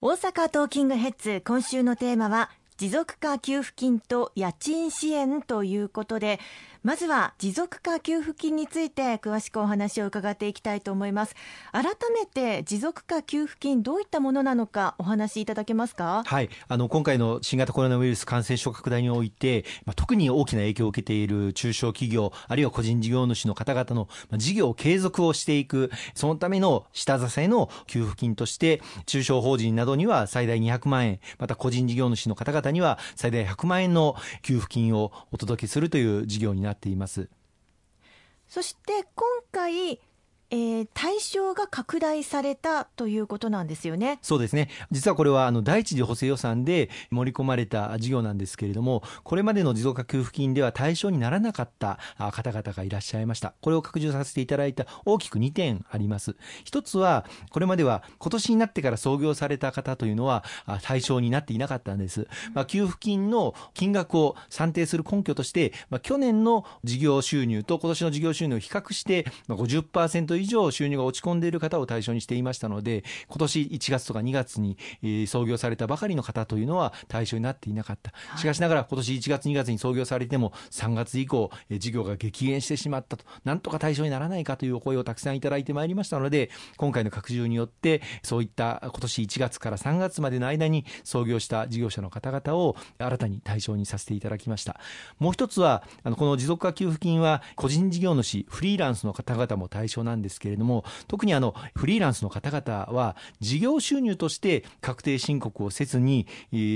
大阪トーキングヘッズ今週のテーマは持続化給付金と家賃支援ということでまずは持続化給付金について詳しくお話を伺っていきたいと思います。改めて持続化給付金どういったものなのかお話しいただけますか？はい。あの今回の新型コロナウイルス感染症拡大において、まあ、特に大きな影響を受けている中小企業あるいは個人事業主の方々の、まあ、事業継続をしていくそのための下支えの給付金として中小法人などには最大200万円また個人事業主の方々には最大100万円の給付金をお届けするという事業になってています。そして今回えー、対象が拡大されたということなんですよね。そうですね。実はこれはあの第一次補正予算で盛り込まれた事業なんですけれども、これまでの持続化給付金では対象にならなかった方々がいらっしゃいました。これを拡充させていただいた大きく2点あります。一つは、これまでは今年になってから創業された方というのは対象になっていなかったんです。まあ、給付金の金額を算定する根拠として、まあ、去年の事業収入と今年の事業収入を比較して、まあ、50%以上収入が落ち込んでいる方を対象にしていましたので今年1月とか2月に、創業されたばかりの方というのは対象になっていなかった。しかしながら今年1月2月に創業されても3月以降、事業が激減してしまったと。なんとか対象にならないかというお声をたくさんいただいてまいりましたので今回の拡充によってそういった今年1月から3月までの間に創業した事業者の方々を新たに対象にさせていただきました。もう一つはあのこの持続化給付金は個人事業主フリーランスの方々も対象なんですけれども特にあのフリーランスの方々は事業収入として確定申告をせずに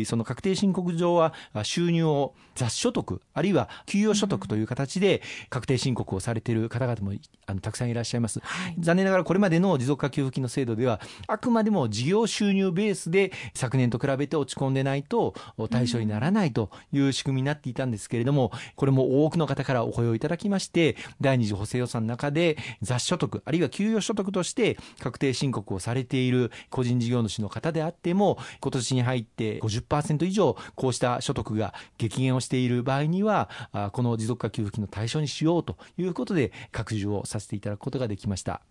その確定申告上は収入を雑所得あるいは給与所得という形で確定申告をされている方々もあのたくさんいらっしゃいます、はい、残念ながらこれまでの持続化給付金の制度ではあくまでも事業収入ベースで昨年と比べて落ち込んでないと対象にならないという仕組みになっていたんですけれどもこれも多くの方からお声をいただきまして第二次補正予算の中で雑所得あるいは給与所得として確定申告をされている個人事業主の方であっても今年に入って50%以上こうした所得が激減をしている場合にはこの持続化給付金の対象にしようということで拡充をさせていただくことができました。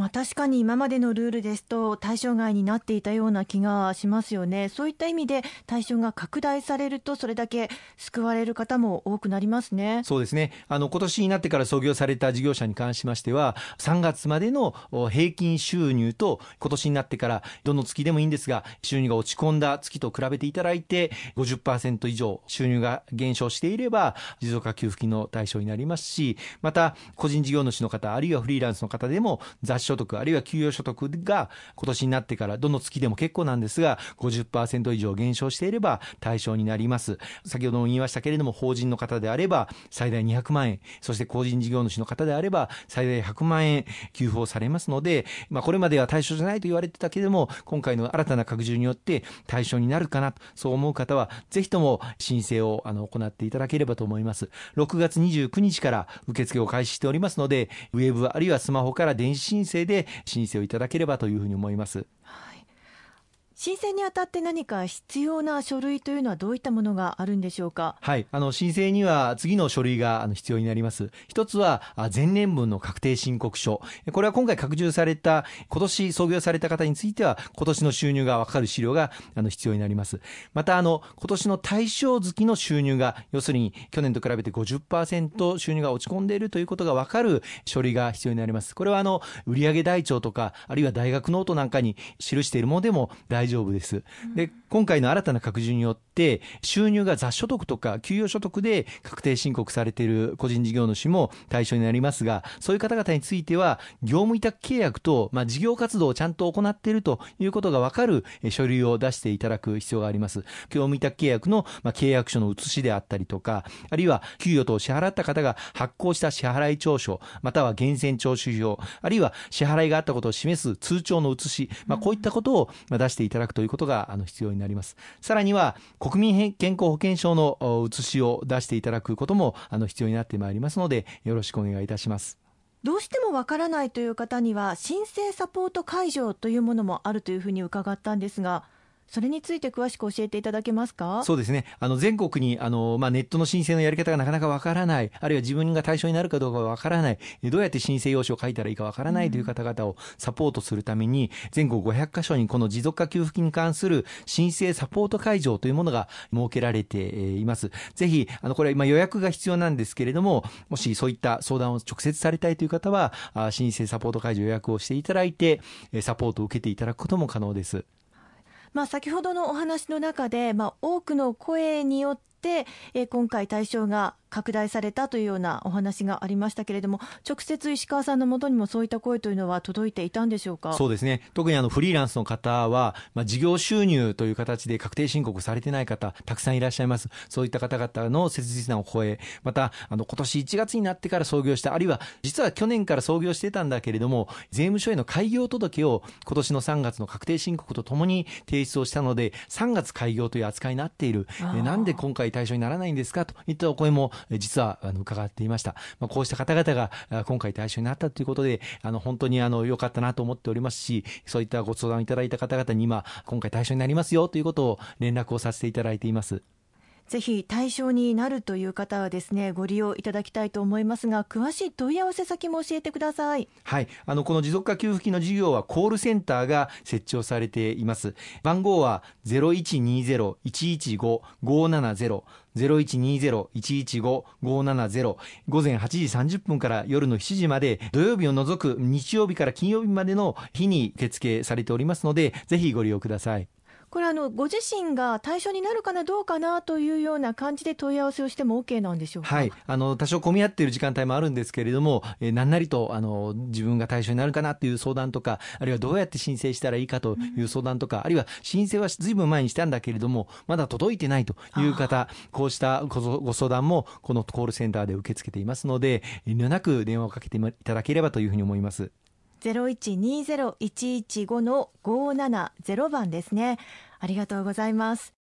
まあ、確かに今までのルールですと対象外になっていたような気がしますよね。そういった意味で対象が拡大されるとそれだけ救われる方も多くなりますね。そうですね。あの今年になってから創業された事業者に関しましては3月までの平均収入と今年になってからどの月でもいいんですが収入が落ち込んだ月と比べていただいて50%以上収入が減少していれば持続化給付金の対象になりますしまた個人事業主の方あるいはフリーランスの方でも雑所得あるいは給与所得が今年になってからどの月でも結構なんですが50%以上減少していれば対象になります。先ほども言いましたけれども法人の方であれば最大200万円そして個人事業主の方であれば最大100万円給付をされますので、まあ、これまでは対象じゃないと言われてたけれども今回の新たな拡充によって対象になるかなとそう思う方はぜひとも申請をあの行っていただければと思います。6月29日から受付を開始しておりますのでウェブあるいはスマホから電子申請で申請をいただければというふうに思います。申請にあたって何か必要な書類というのはどういったものがあるんでしょうか？はい、あの申請には次の書類があの必要になります。一つは前年分の確定申告書。これは今回拡充された今年創業された方については今年の収入がわかる資料があの必要になります。またあの今年の対象月の収入が要するに去年と比べて50%収入が落ち込んでいるということがわかる書類が必要になります。これはあの売上台帳とかあるいは大学ノートなんかに記しているものでも大丈夫です。で、今回の新たな拡充によって、収入が雑所得とか給与所得で確定申告されている個人事業主も対象になりますが、そういう方々については、業務委託契約と、まあ、事業活動をちゃんと行っているということがわかる書類を出していただく必要があります。業務委託契約の、まあ、契約書の写しであったりとか、あるいは給与等を支払った方が発行した支払い調書、または源泉徴収票、あるいは支払いがあったことを示す通帳の写し、まあ、こういったことを出していただくということがあの必要になります。さらには国民健康保険証の写しを出していただくこともあの必要になってまいりますのでよろしくお願いいたします。どうしてもわからないという方には申請サポート会場というものもあるというふうに伺ったんですがそれについて詳しく教えていただけますか？そうですね。あの、全国に、あの、まあ、ネットの申請のやり方がなかなかわからない、あるいは自分が対象になるかどうかわからない、どうやって申請用紙を書いたらいいかわからないという方々をサポートするために、全国500カ所にこの持続化給付金に関する申請サポート会場というものが設けられています。ぜひ、あの、これ、ま予約が必要なんですけれども、もしそういった相談を直接されたいという方は、申請サポート会場予約をしていただいて、サポートを受けていただくことも可能です。まあ、先ほどのお話の中で、まあ、多くの声によって、え今回対象が拡大されたというようなお話がありましたけれども、直接石川さんのもとにもそういった声というのは届いていたんでしょうか？そうですね、特にあのフリーランスの方は、まあ、事業収入という形で確定申告されてない方、たくさんいらっしゃいます、そういった方々の切実なお声、また、あの今年1月になってから創業した、あるいは実は去年から創業してたんだけれども、税務署への開業届を今年の3月の確定申告とともに提出をしたので、3月開業という扱いになっている、なんで今回対象にならないんですか？といったお声も実はあの伺っていました。まあ、こうした方々が今回対象になったということで、あの本当にあの良かったなと思っておりますし、そういったご相談いただいた方々に今、今回対象になりますよということを連絡をさせていただいています。ぜひ対象になるという方はですねご利用いただきたいと思いますが詳しい問い合わせ先も教えてください。はい。あのこの持続化給付金の事業はコールセンターが設置をされています。番号は0120-115-570 0120-115-570午前8時30分から夜の7時まで土曜日を除く日曜日から金曜日までの日に受付されておりますのでぜひご利用ください。これあの、ご自身が対象になるかな、どうかなというような感じで問い合わせをしても OK なんでしょうか、はい、あの多少混み合っている時間帯もあるんですけれども、えー、何なりとあの自分が対象になるかなという相談とか、あるいはどうやって申請したらいいかという相談とか、うん、あるいは申請はずいぶん前にしたんだけれども、まだ届いてないという方、こうしたご相談も、このコールセンターで受け付けていますので、遠慮なく電話をかけていただければというふうに思います。0120-115の570番ですね。ありがとうございます。